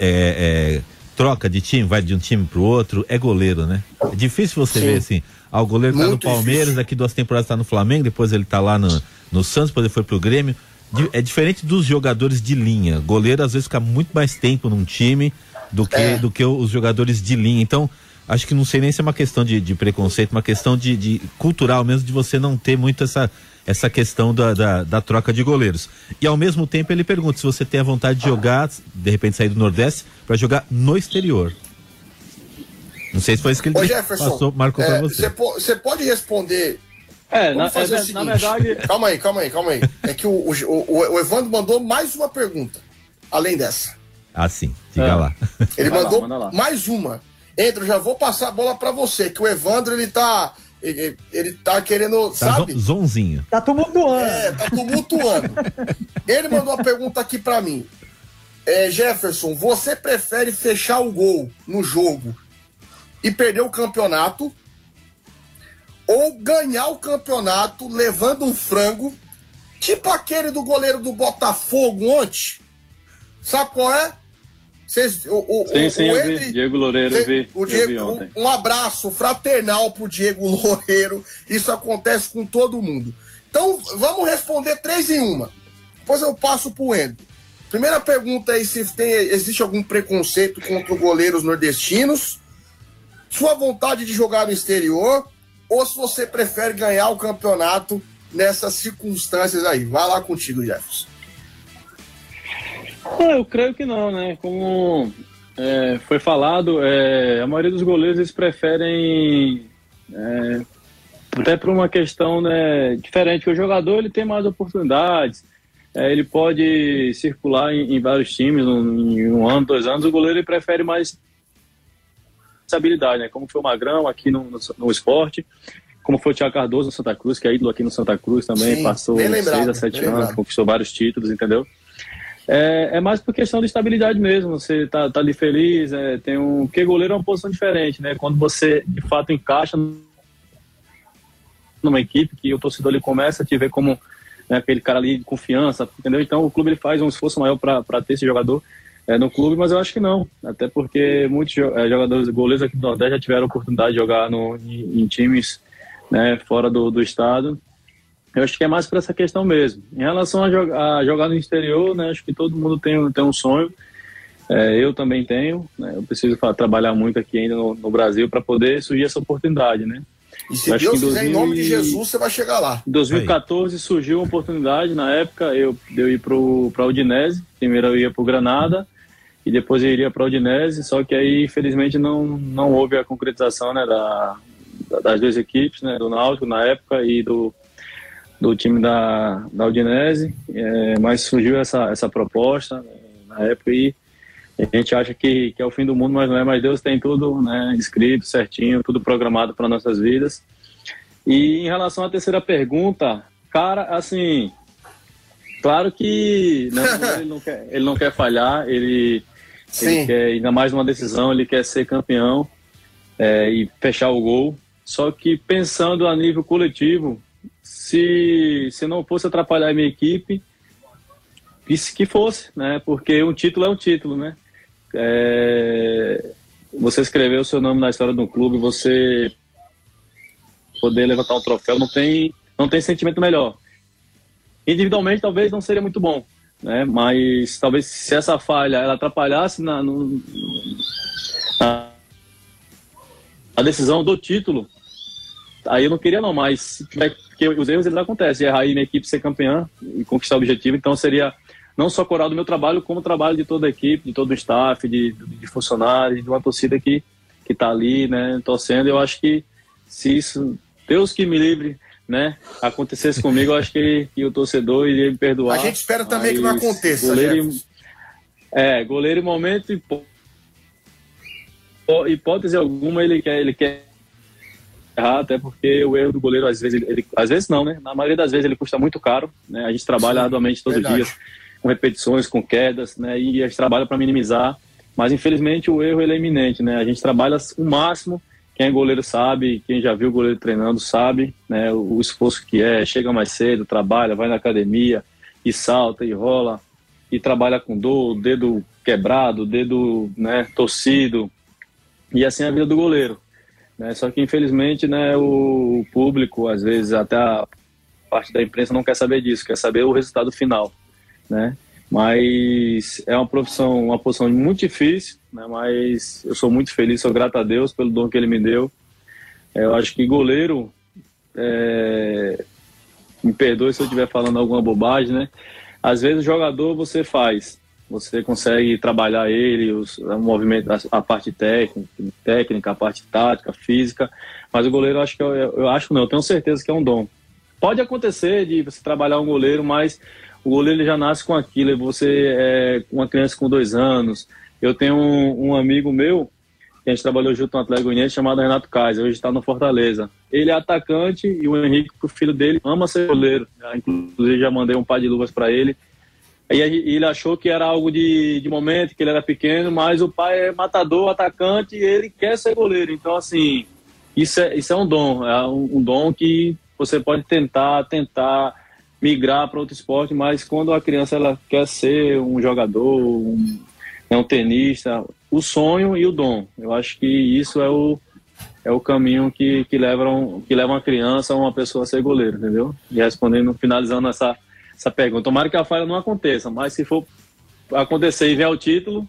é, é, troca de time, vai de um time pro outro, é goleiro, né? É difícil você Sim. ver assim. Ah, o goleiro Muito tá no Palmeiras, difícil. daqui duas temporadas tá no Flamengo, depois ele tá lá no, no Santos, depois ele foi pro Grêmio. É diferente dos jogadores de linha. Goleiro às vezes fica muito mais tempo num time do que, é. do que os jogadores de linha. Então, acho que não sei nem se é uma questão de, de preconceito, uma questão de, de, cultural mesmo, de você não ter muito essa, essa questão da, da, da, troca de goleiros. E ao mesmo tempo ele pergunta se você tem a vontade de jogar, de repente sair do Nordeste, para jogar no exterior. Não sei se foi isso que ele Ô, Jefferson, passou, marcou é, para você. Você pode responder. É, na, é, seguinte, na, verdade. Calma aí, calma aí, calma aí. É que o, o, o, o Evandro mandou mais uma pergunta, além dessa. Ah, sim. Diga é. lá. Ele vai mandou lá, mais uma. Entra, já vou passar a bola para você, que o Evandro ele tá ele, ele tá querendo, tá sabe? Zonzinho. Tá tumultuando. É, tá tumultuando. ele mandou uma pergunta aqui para mim. É, Jefferson, você prefere fechar o gol no jogo e perder o campeonato ou ganhar o campeonato levando um frango, tipo aquele do goleiro do Botafogo ontem? Sabe qual é? Cês, o, o, sim, o, sim, o Ed, Diego Loureiro, cê, vi, o Diego, vi um, um, abraço fraternal pro Diego Loureiro. Isso acontece com todo mundo. Então, vamos responder três em uma. Depois eu passo pro Endo. Primeira pergunta aí se tem, existe algum preconceito contra goleiros nordestinos, sua vontade de jogar no exterior, ou se você prefere ganhar o campeonato nessas circunstâncias aí. Vai lá contigo, Jefferson. Ah, eu creio que não, né? Como é, foi falado, é, a maioria dos goleiros eles preferem é, até por uma questão né, diferente, que o jogador ele tem mais oportunidades, é, ele pode circular em, em vários times, um, em um ano, dois anos, o goleiro ele prefere mais estabilidade, né? Como foi o Magrão aqui no, no, no esporte, como foi o Thiago Cardoso no Santa Cruz, que é ídolo aqui no Santa Cruz também, Sim, passou seis a sete anos, lembrado. conquistou vários títulos, entendeu? É, é, mais por questão de estabilidade mesmo. Você tá, tá ali feliz, é, tem um. Porque goleiro é uma posição diferente, né? Quando você de fato encaixa numa equipe que o torcedor ele começa a te ver como né, aquele cara ali de confiança, entendeu? Então o clube ele faz um esforço maior para ter esse jogador é, no clube, mas eu acho que não. Até porque muitos é, jogadores, goleiros aqui do Nordeste já tiveram oportunidade de jogar no, em, em times né, fora do, do estado eu acho que é mais para essa questão mesmo. Em relação a, jogar, a jogar no exterior, né, acho que todo mundo tem, tem um sonho. É, eu também tenho. Né, eu preciso trabalhar muito aqui ainda no, no Brasil para poder surgir essa oportunidade, né? E se Deus quiser, 2000... em nome de Jesus, você vai chegar lá. Em 2014 Aí. surgiu uma oportunidade, na época, eu, eu ir para o Udinese. Primeiro eu ia para o Granada e depois eu iria para o Udinese, só que aí, infelizmente, não, não houve a concretização né, da, das duas equipes, né, do Náutico na época e do, do time da, da Udinese, é, mas surgiu essa, essa proposta né, na época e a gente acha que, que é o fim do mundo, mas não é, mas Deus tem tudo né, escrito certinho, tudo programado para nossas vidas. E em relação à terceira pergunta, cara, assim, claro que né, ele, não quer, ele não quer falhar, ele, ele quer, ainda mais numa decisão, ele quer ser campeão é, e fechar o gol. Só que pensando a nível coletivo, se, se não fosse atrapalhar a minha equipe, isso que fosse, né? Porque um título é um título, né? É, você escrever o seu nome na história do clube, você poder levantar um troféu, não tem, não tem sentimento melhor. Individualmente, talvez não seria muito bom, né? Mas talvez se essa falha ela atrapalhasse na, no, na, na decisão do título, aí eu não queria não, mas se tiver, porque os erros eles acontecem, errar aí minha equipe ser campeã e conquistar o objetivo, então seria não só coral do meu trabalho, como o trabalho de toda a equipe, de todo o staff, de, de funcionários, de uma torcida que que está ali, né, torcendo. Eu acho que se isso, Deus que me livre, né, acontecesse comigo, eu acho que, que o torcedor iria me perdoar. A gente espera também que não aconteça. Goleiro, é, goleiro em momento hipótese alguma ele quer, ele quer errar, até porque o erro do goleiro, às vezes, ele, às vezes não, né? Na maioria das vezes ele custa muito caro, né? A gente trabalha Sim, arduamente todos verdade. os dias, com repetições, com quedas, né? E a gente trabalha para minimizar, mas infelizmente o erro ele é iminente, né? A gente trabalha o máximo, quem é goleiro sabe, quem já viu o goleiro treinando sabe, né? O, o esforço que é, chega mais cedo, trabalha, vai na academia, e salta, e rola, e trabalha com dor, dedo quebrado, dedo né, torcido, e assim é a vida do goleiro. Né? Só que, infelizmente, né, o público, às vezes, até a parte da imprensa não quer saber disso, quer saber o resultado final. Né? Mas é uma profissão, uma posição muito difícil, né? mas eu sou muito feliz, sou grato a Deus pelo dom que Ele me deu. É, eu acho que goleiro, é... me perdoe se eu estiver falando alguma bobagem, né? Às vezes o jogador você faz, você consegue trabalhar ele, os, o movimento, a, a, parte técnica, técnica, a parte tática, física, mas o goleiro eu acho que eu, eu acho não, eu tenho certeza que é um dom. Pode acontecer de você trabalhar um goleiro, mas o goleiro já nasce com aquilo. Você é uma criança com dois anos. Eu tenho um, um amigo meu que a gente trabalhou junto no Atlético Goianiense chamado Renato Kaiser, hoje está no Fortaleza. Ele é atacante e o Henrique, o filho dele, ama ser goleiro. Inclusive já mandei um par de luvas para ele Aí ele achou que era algo de, de momento, que ele era pequeno, mas o pai é matador, atacante e ele quer ser goleiro. Então, assim, isso é, isso é um dom. É um, um dom que você pode tentar, tentar migrar para outro esporte, mas quando a criança ela quer ser um jogador, um, é um tenista, o sonho e o dom. Eu acho que isso é o, é o caminho que, que, leva, um, que leva uma criança uma pessoa a ser goleiro, entendeu? E respondendo, finalizando essa essa pergunta. Tomara que a falha não aconteça, mas se for acontecer e vier o título,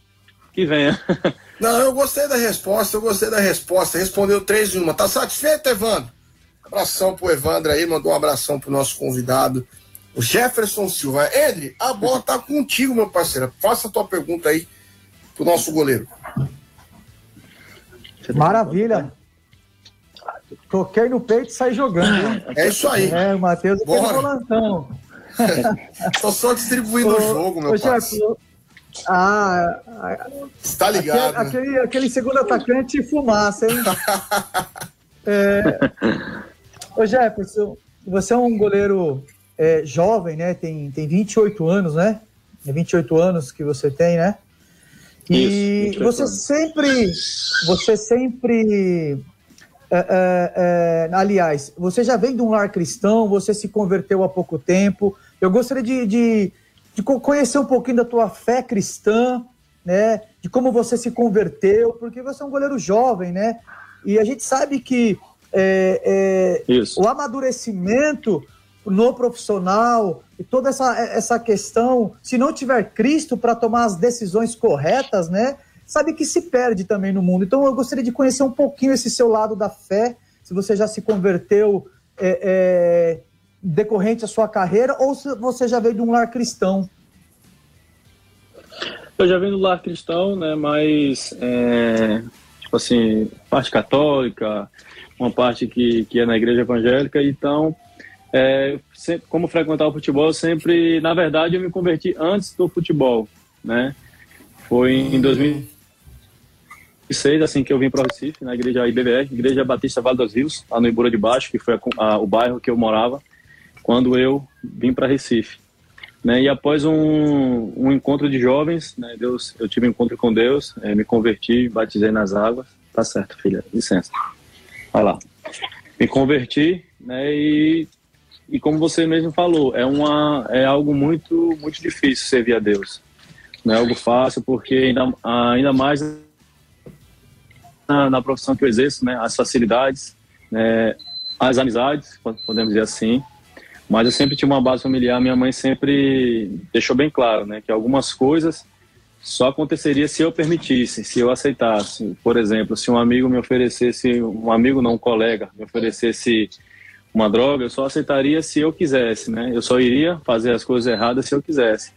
que venha. Não, eu gostei da resposta, eu gostei da resposta. Respondeu três em uma. Tá satisfeito, Evandro? Abração pro Evandro aí, mandou um abração pro nosso convidado, o Jefferson Silva. Edri, a bola tá contigo, meu parceiro. Faça a tua pergunta aí pro nosso goleiro. Maravilha. Toquei no peito e saí jogando. Hein? É isso aí. É, o Matheus é volantão. Tô só distribuindo o jogo, meu parceiro. Ah, está ligado. Aquele, né? aquele, aquele, segundo atacante fumaça, hein? é, ô Jefferson, você é um goleiro é, jovem, né? Tem, tem 28 anos, né? É 28 anos que você tem, né? E Isso, você anos. sempre, você sempre é, é, é, aliás, você já vem de um lar cristão, você se converteu há pouco tempo. Eu gostaria de, de, de, conhecer um pouquinho da tua fé cristã, né? De como você se converteu, porque você é um goleiro jovem, né? E a gente sabe que é, é, o amadurecimento no profissional e toda essa, essa questão, se não tiver Cristo para tomar as decisões corretas, né? Sabe que se perde também no mundo. Então eu gostaria de conhecer um pouquinho esse seu lado da fé, se você já se converteu é, é, decorrente da sua carreira ou se você já veio de um lar cristão. Eu já venho do lar cristão, né? Mas é, tipo assim, parte católica, uma parte que, que é na igreja evangélica, então é, sempre, como frequentar o futebol, sempre, na verdade, eu me converti antes do futebol, né? Foi em 2006, assim, que eu vim para o Recife, na igreja IBBR, Igreja Batista Vale dos Rios, lá no Ibura de Baixo, que foi a, a, o bairro que eu morava, quando eu vim para Recife. Né, e após um, um encontro de jovens, né, Deus, eu tive um encontro com Deus, é, me converti, batizei nas águas. Tá certo, filha, licença. Vai lá. Me converti, né, e, e como você mesmo falou, é, uma, é algo muito, muito difícil servir a Deus. Não é algo fácil, porque ainda, ainda mais na, na profissão que eu exerço, né, as facilidades, né, as amizades, podemos dizer assim, mas eu sempre tinha uma base familiar, minha mãe sempre deixou bem claro, né, que algumas coisas só aconteceria se eu permitisse, se eu aceitasse. Por exemplo, se um amigo me oferecesse, um amigo não, um colega, me oferecesse uma droga, eu só aceitaria se eu quisesse, né? Eu só iria fazer as coisas erradas se eu quisesse.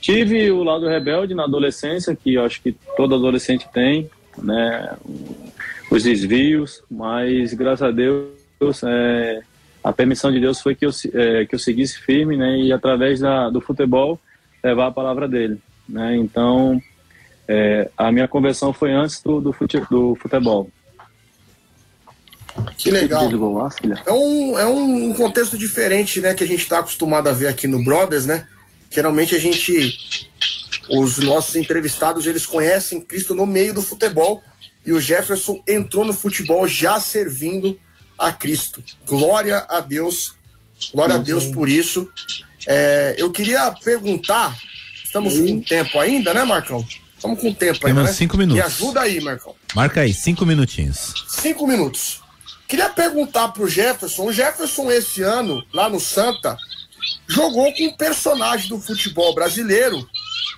Tive o lado rebelde na adolescência, que eu acho que todo adolescente tem, né? Os desvios, mas graças a Deus é, a permissão de Deus foi que eu, é, que eu seguisse firme, né, e através da, do futebol levar a palavra dele, né, então é, a minha conversão foi antes do, do, fute, do futebol. Que legal. É um, é um contexto diferente, né, que a gente está acostumado a ver aqui no Brothers, né, geralmente a gente, os nossos entrevistados, eles conhecem Cristo no meio do futebol, e o Jefferson entrou no futebol já servindo a Cristo. Glória a Deus, glória a Deus por isso. É, eu queria perguntar, estamos com tempo ainda, né, Marcão? Estamos com tempo ainda, Temos né? cinco minutos. Me ajuda aí, Marcão. Marca aí, cinco minutinhos. Cinco minutos. Queria perguntar pro Jefferson, o Jefferson esse ano, lá no Santa, jogou com um personagem do futebol brasileiro,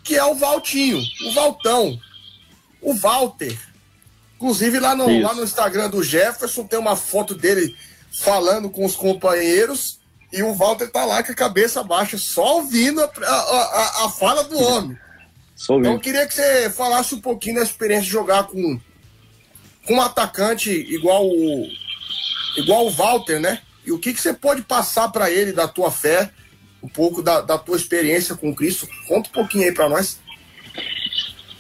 que é o Valtinho, o Valtão, o Walter. Inclusive, lá no, lá no Instagram do Jefferson tem uma foto dele falando com os companheiros e o Walter tá lá com a cabeça baixa, só ouvindo a, a, a, a fala do homem. então, eu queria que você falasse um pouquinho da experiência de jogar com, com um atacante igual o, igual o Walter, né? E o que, que você pode passar para ele da tua fé, um pouco da, da tua experiência com Cristo? Conta um pouquinho aí para nós.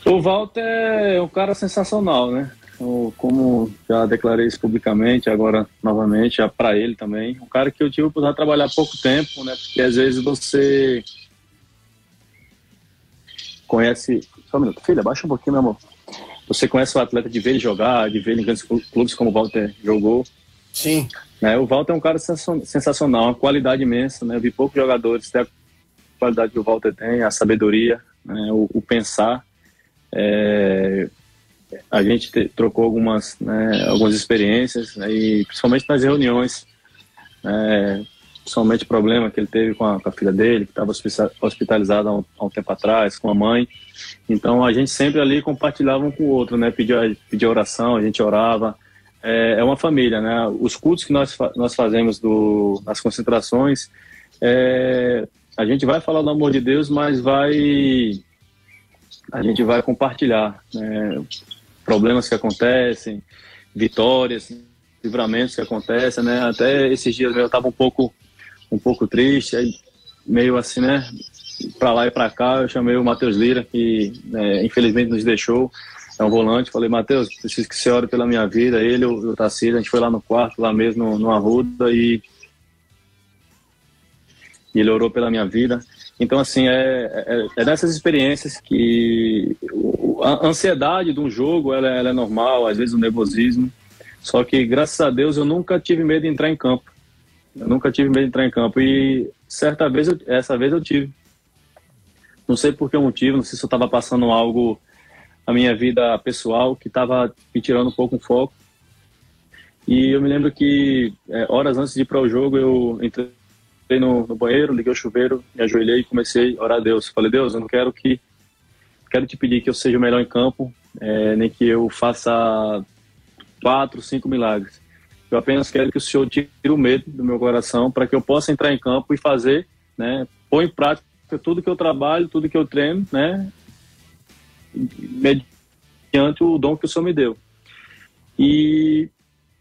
O Walter é um cara sensacional, né? como já declarei isso publicamente, agora novamente, para ele também. Um cara que eu tive de trabalhar pouco tempo, né? Porque às vezes você conhece. Só um minuto, filha, baixa um pouquinho, meu amor. Você conhece o atleta de ver ele jogar, de ver ele em grandes clubes como o Walter jogou. Sim. É, o Walter é um cara sensacional, uma qualidade imensa, né? Eu vi poucos jogadores ter a qualidade que o Walter tem, a sabedoria, né? o, o pensar. É, a gente te, trocou algumas, né, algumas experiências, né, e principalmente nas reuniões, né, principalmente o problema que ele teve com a, com a filha dele, que estava hospitalizada há um, há um, tempo atrás, com a mãe. Então a gente sempre ali compartilhava um com o outro, né, pedia, pedia oração, a gente orava. É, é uma família, né? Os cultos que nós, nós fazemos do, nas concentrações, é, a gente vai falar do amor de Deus, mas vai a gente vai compartilhar. Né? problemas que acontecem, vitórias, livramentos que acontecem, né? Até esses dias eu estava um pouco, um pouco triste, aí meio assim, né? Para lá e para cá, eu chamei o Matheus Lira, que né, infelizmente nos deixou, é um volante. Falei, Matheus, preciso que você ore pela minha vida. Ele, o, o a gente foi lá no quarto, lá mesmo, no, no Arruda, e, e ele orou pela minha vida. Então, assim, é, é, é dessas experiências que a ansiedade de um jogo ela, ela, é normal, às vezes o nervosismo. Só que, graças a Deus, eu nunca tive medo de entrar em campo. Eu nunca tive medo de entrar em campo. E certa vez, eu, essa vez eu tive. Não sei por que motivo, não sei se eu estava passando algo na minha vida pessoal que estava me tirando um pouco o foco. E eu me lembro que, é, horas antes de ir para o jogo, eu entrei no, no banheiro, liguei o chuveiro, me ajoelhei e comecei a orar a Deus. Falei, Deus, eu não quero que quero te pedir que eu seja o melhor em campo, é, nem que eu faça quatro, cinco milagres. Eu apenas quero que o Senhor tire o medo do meu coração para que eu possa entrar em campo e fazer, né, pôr em prática tudo que eu trabalho, tudo que eu treino, né, mediante o dom que o Senhor me deu. E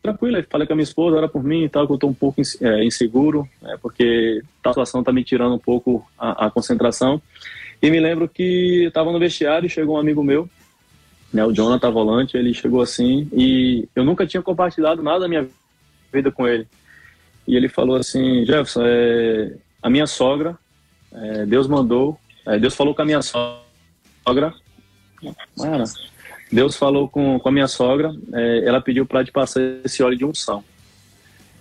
tranquilo, falei com a minha esposa, era por mim e tal, que eu estou um pouco é, inseguro, né, porque a situação está me tirando um pouco a, a, concentração. E me lembro que estava no vestiário e chegou um amigo meu, né, o Jonathan Volante, ele chegou assim e eu nunca tinha compartilhado nada da minha vida com ele. E ele falou assim, Jefferson, é, a minha sogra, é, Deus mandou, é, Deus falou com a minha sogra, Deus falou com, com a minha sogra, é, ela pediu para te passar esse óleo de unção.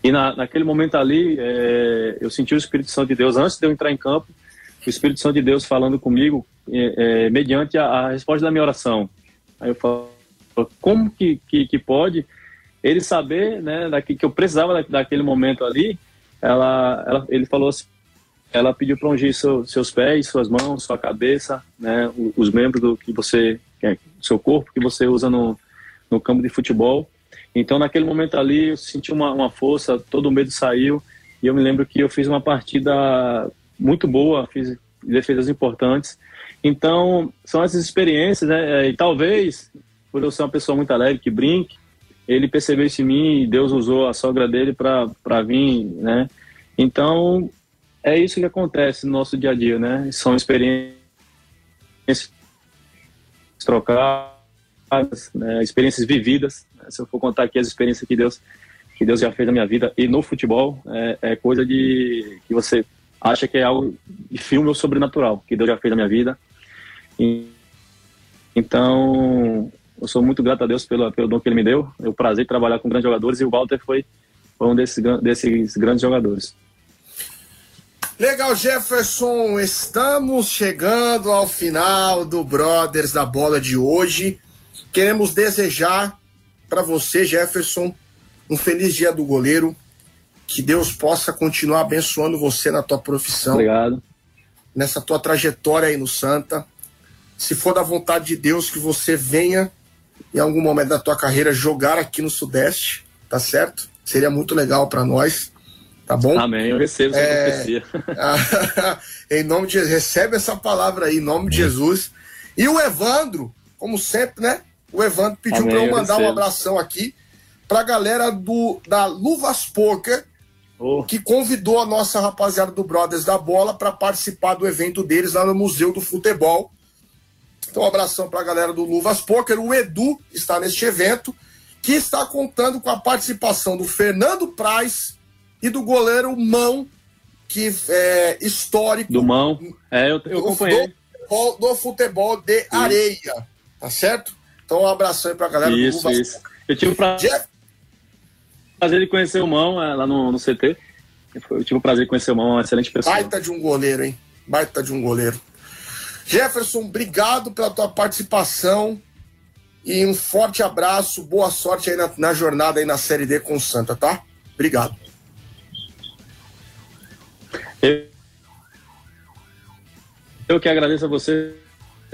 E na, naquele momento ali, é, eu senti o Espírito Santo de Deus, antes de eu entrar em campo, o Espírito Santo de Deus falando comigo, é, é mediante a, a, resposta da minha oração. Aí eu falo, como que, que, que pode ele saber, né, daqui, que eu precisava da, daquele momento ali, ela, ela, ele falou assim, ela pediu para ungir seu, seus pés, suas mãos, sua cabeça, né, os membros do que você é, seu corpo que você usa no, no campo de futebol. Então, naquele momento ali, eu senti uma, uma força, todo o medo saiu. E eu me lembro que eu fiz uma partida muito boa, fiz defesas importantes. Então, são essas experiências, né? E talvez, por eu ser uma pessoa muito alegre, que brinque, ele percebeu isso em mim e Deus usou a sogra dele para vir, né? Então, é isso que acontece no nosso dia a dia, né? São experiências trocadas, né, experiências vividas. Né, se eu for contar aqui as experiências que Deus que Deus já fez na minha vida e no futebol é, é coisa de que você acha que é algo de filme ou sobrenatural que Deus já fez na minha vida. E, então eu sou muito grato a Deus pelo, pelo dom que Ele me deu. É um prazer trabalhar com grandes jogadores e o Walter foi, foi um desses, desses grandes jogadores. Legal, Jefferson. Estamos chegando ao final do Brothers da Bola de hoje. Queremos desejar para você, Jefferson, um feliz dia do goleiro. Que Deus possa continuar abençoando você na tua profissão. Obrigado. Nessa tua trajetória aí no Santa. Se for da vontade de Deus, que você venha em algum momento da tua carreira jogar aqui no Sudeste, tá certo? Seria muito legal para nós. Tá bom? Amém. Eu recebo essa é... profecia. em nome de Jesus. Recebe essa palavra aí, em nome de Jesus. E o Evandro, como sempre, né? O Evandro pediu para eu mandar eu um abração aqui pra galera do da Luvas Poker, oh. que convidou a nossa rapaziada do Brothers da Bola para participar do evento deles lá no Museu do Futebol. Então, um abração pra galera do Luvas Poker. O Edu está neste evento, que está contando com a participação do Fernando Praz, e do goleiro Mão, que é histórico. Do Mão, é, eu, eu acompanhei. Do, do futebol de isso. areia, tá certo? Então, um abraço aí pra galera isso, do Isso, Eu tive o prazer de conhecer o Mão é, lá no, no CT. Eu tive o prazer de conhecer o Mão, uma excelente pessoa. Baita de um goleiro, hein? Baita de um goleiro. Jefferson, obrigado pela tua participação e um forte abraço, boa sorte aí na, na jornada aí na Série D com o Santa, tá? Obrigado. Eu, que agradeço a vocês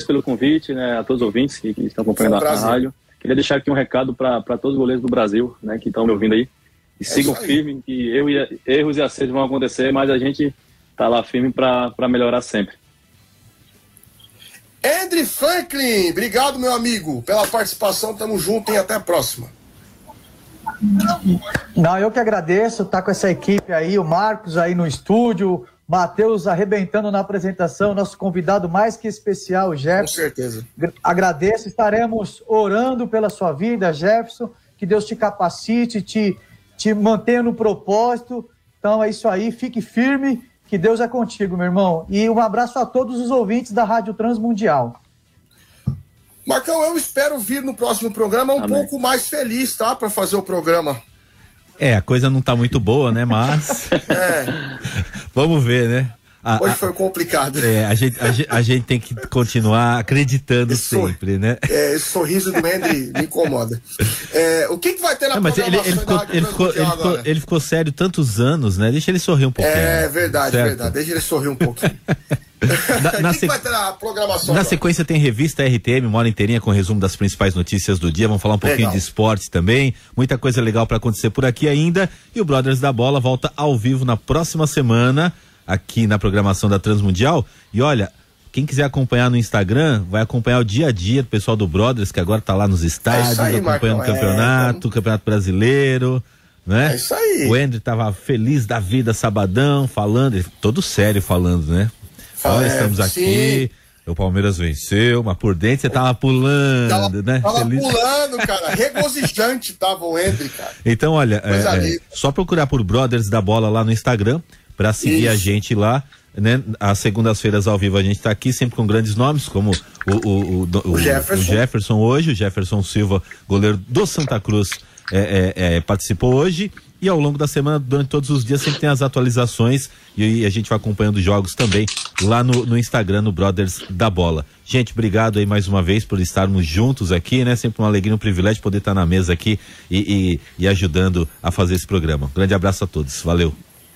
pelo convite, né, a todos os ouvintes que, que estão acompanhando um a, rádio. Queria deixar aqui um recado para todos os goleiros do Brasil, né, que estão me ouvindo aí. E é sigam firme, que e, erros e acertos vão acontecer, mas a gente tá lá firme para melhorar sempre. Andrew Franklin, obrigado, meu amigo, pela participação. Tamo junto e até a próxima. Não, eu que agradeço estar tá com essa equipe aí, o Marcos aí no estúdio, Matheus arrebentando na apresentação, nosso convidado mais que especial, Jefferson. Com certeza. Agradeço, estaremos orando pela sua vida, Jefferson, que Deus te capacite, te, te mantenha no propósito. Então é isso aí, fique firme, que Deus é contigo, meu irmão. E um abraço a todos os ouvintes da Rádio Transmundial. Marcão, eu espero vir no próximo programa um Amém. pouco mais feliz, tá? Para fazer o programa. É, a coisa não tá muito boa, né? Mas. é. Vamos ver, né? A, Hoje foi complicado. É, a gente, a, a gente tem que continuar acreditando esse sempre, né? É, esse sorriso do Mendy me incomoda. É, o que, que vai ter na não, mas ele, ele, ficou, ele, ficou, ele, ficou, ele, ficou, sério tantos anos, né? Deixa ele sorrir um pouquinho. É verdade, certo? verdade. Deixa ele sorrir um pouquinho. na, na, sequ... na programação? Na sequência tem revista RTM, uma hora inteirinha com resumo das principais notícias do dia. Vamos falar um pouquinho legal. de esportes também. Muita coisa legal para acontecer por aqui ainda. E o Brothers da Bola volta ao vivo na próxima semana aqui na programação da Transmundial. E olha, quem quiser acompanhar no Instagram, vai acompanhar o dia a dia do pessoal do Brothers, que agora tá lá nos estádios, é aí, acompanhando o campeonato, é, o campeonato brasileiro, né? É isso aí. O André tava feliz da vida, sabadão, falando, todo sério falando, né? Olha, é, estamos aqui. Sim o Palmeiras venceu, mas por dentro você tava pulando, tava, né? Tava Feliz. pulando, cara. Regozijante tava o Henry, cara. Então, olha, é, é, só procurar por Brothers da Bola lá no Instagram para seguir Isso. a gente lá. Né? Às segundas-feiras ao vivo a gente está aqui sempre com grandes nomes, como o, o, o, o, Jefferson. Jefferson hoje, o Jefferson Silva, goleiro do Santa Cruz, é, é, é, participou hoje. E ao longo da semana, durante todos os dias, sempre tem as atualizações e a gente vai acompanhando os jogos também lá no, no Instagram, no Brothers da Bola. Gente, obrigado aí mais uma vez por estarmos juntos aqui, né? Sempre uma alegria, um privilégio poder estar na mesa aqui e, e, e ajudando a fazer esse programa. Um grande abraço a todos. Valeu.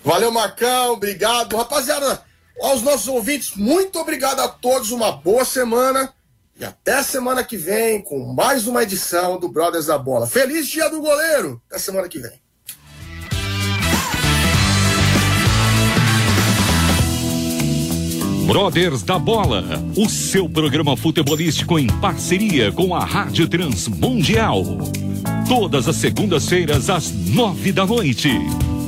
Valeu, Marcão. Obrigado. Rapaziada, aos nossos ouvintes, muito obrigado a todos. Uma boa semana. E até semana que vem com mais uma edição do Brothers da Bola. Feliz dia do goleiro! Até semana que vem. Brothers da Bola, o seu programa futebolístico em parceria com a Rádio Transmundial. Todas as segundas-feiras às nove da noite.